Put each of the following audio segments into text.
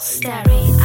Staring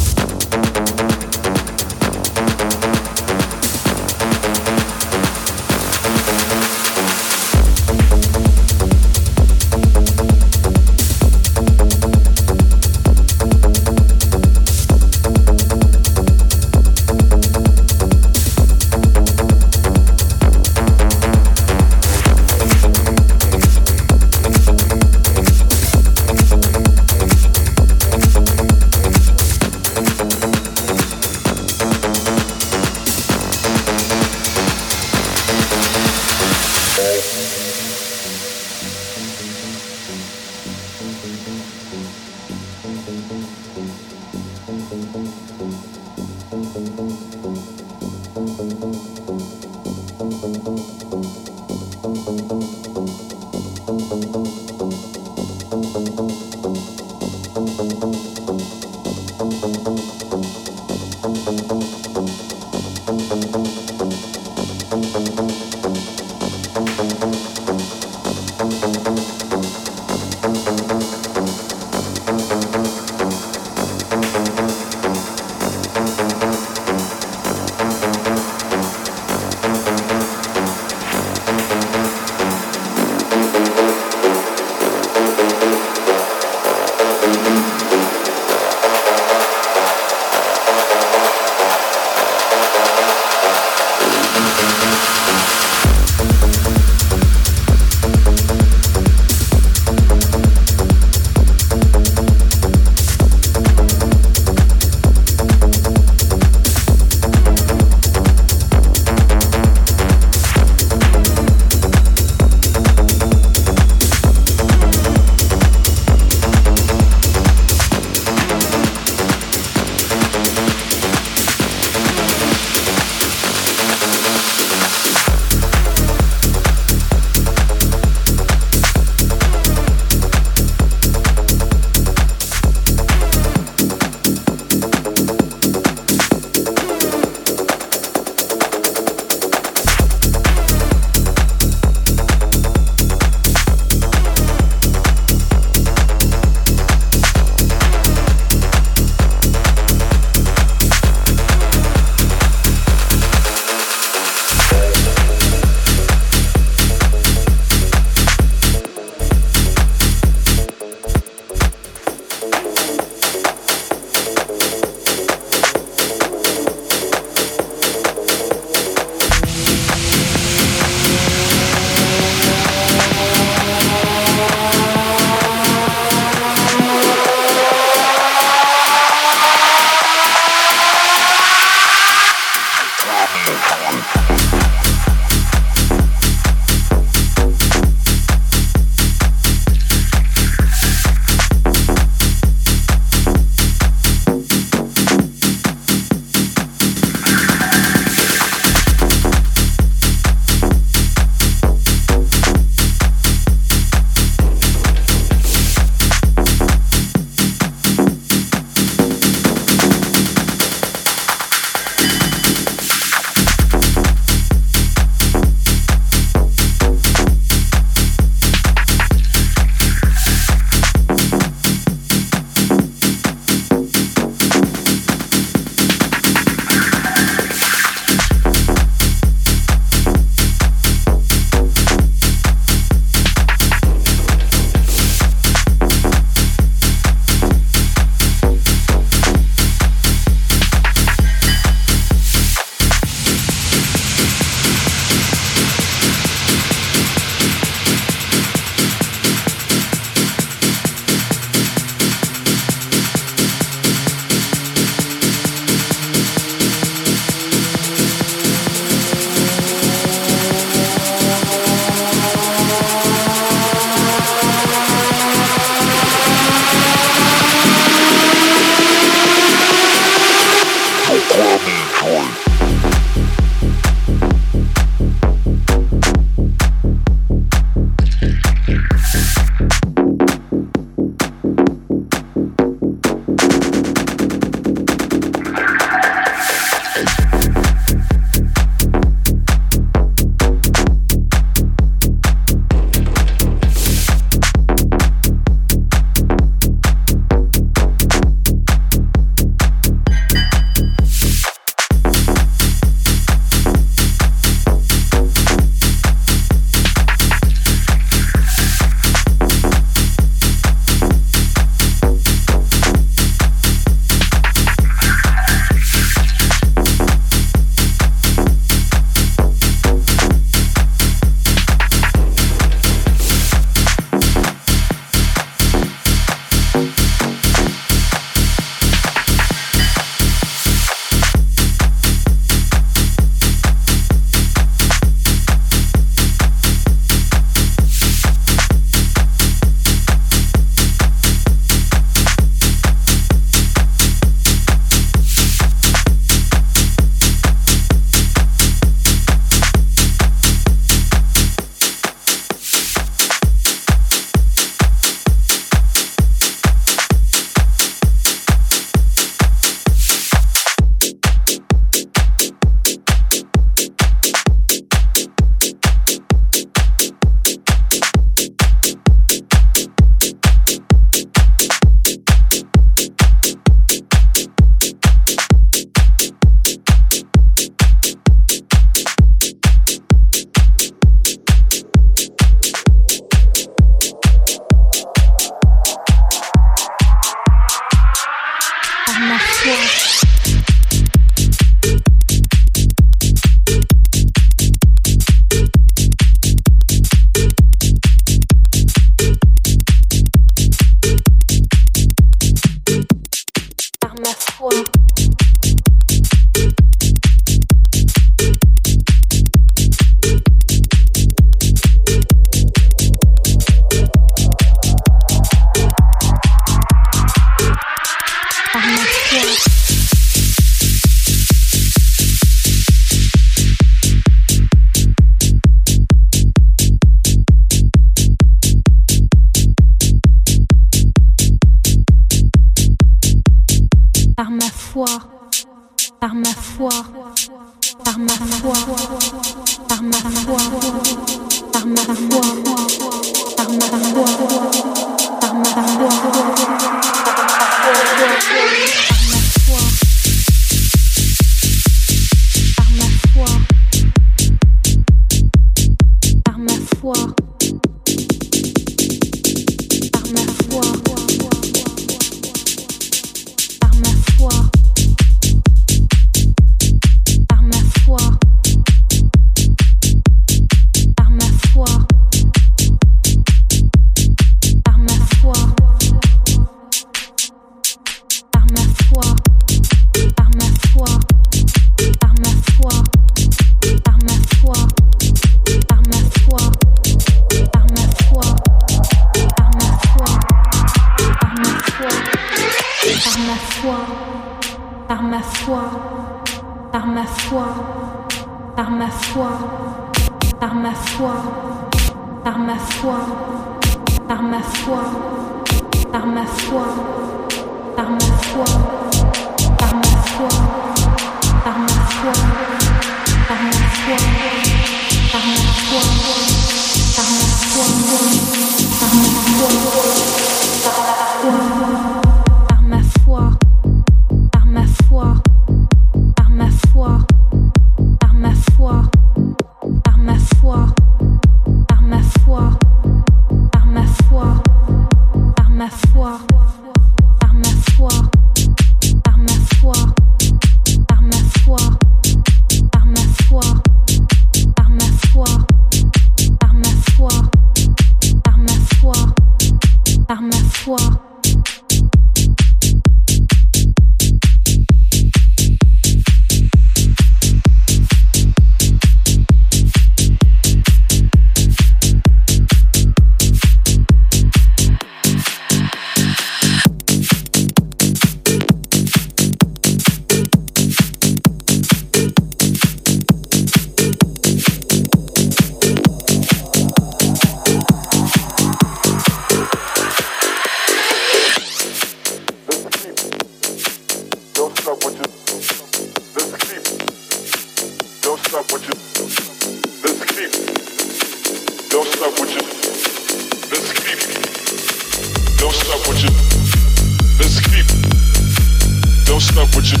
stop you.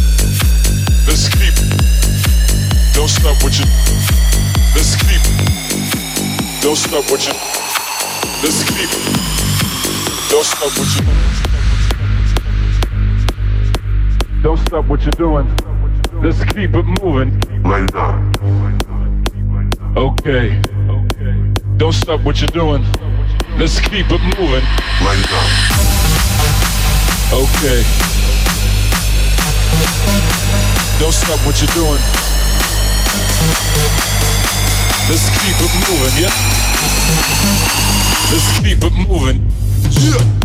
Let's keep. Don't stop what you. Let's keep. Don't stop you. Let's keep. Don't stop what you. Don't stop what you're doing. Let's keep it moving. Right now. Okay. Don't stop what you're doing. Let's keep it moving. Right now. Okay. Don't stop what you're doing. Let's keep it moving, yeah? Let's keep it moving. Yeah!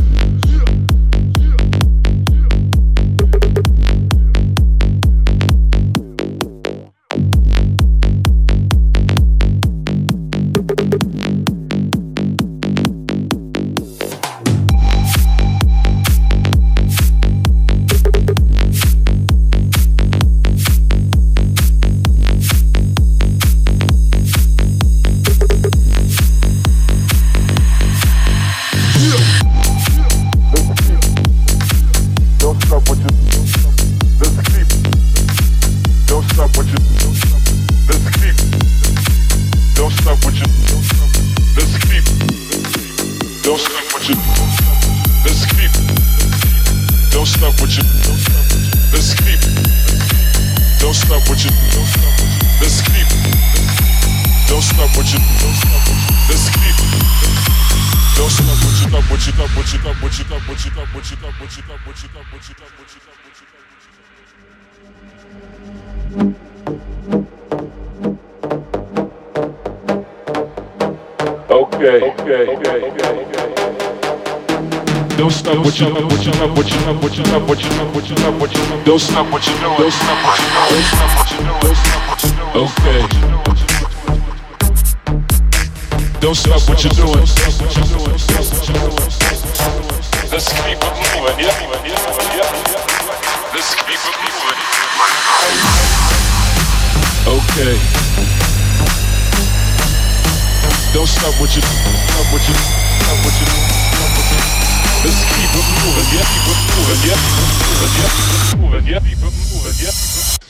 Bush.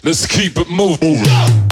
Let's keep it moving.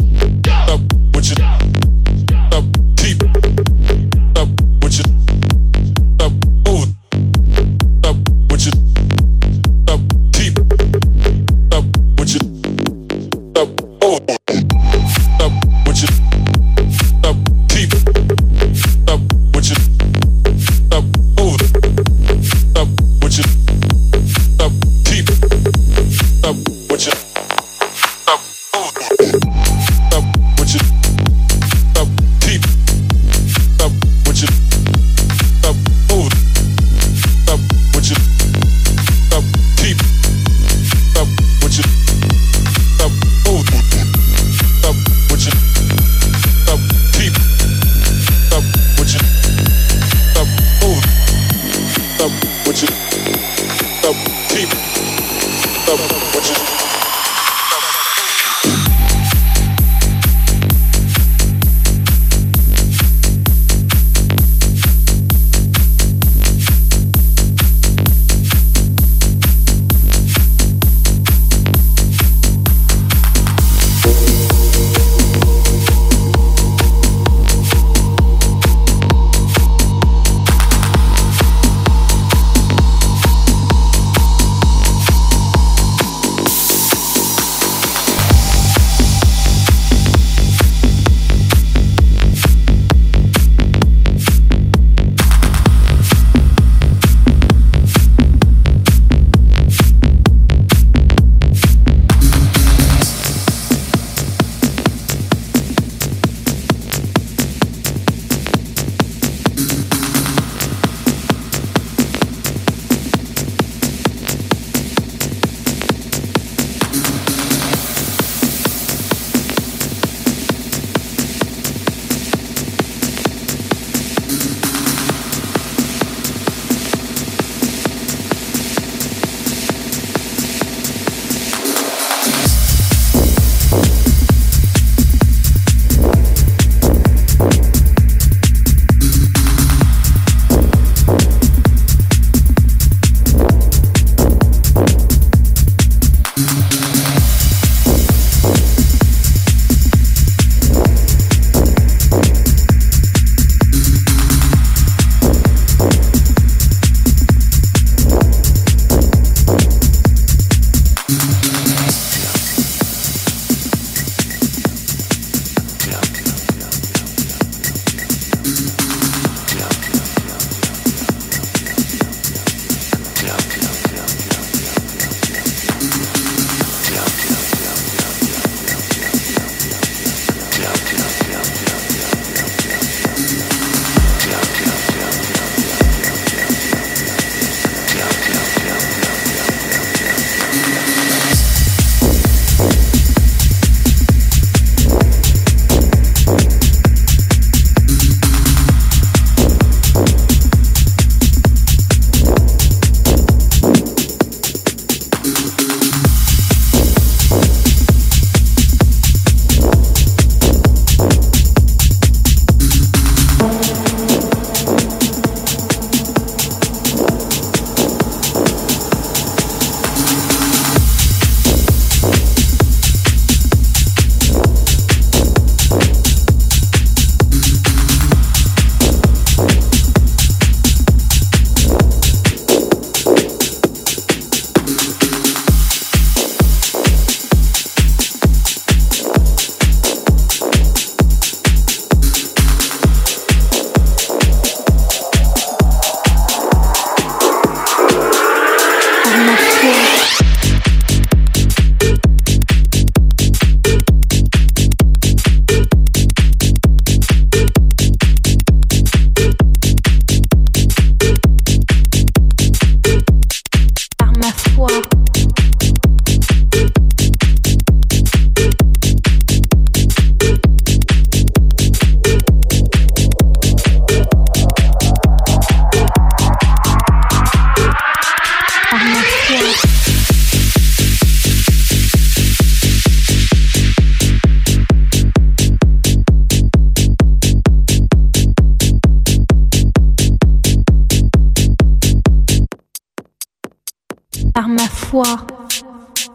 foi,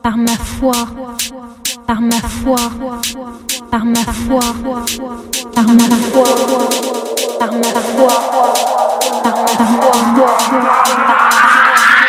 par ma foi, par ma foi, par ma foi, par ma foi, par ma foi, par ma foi.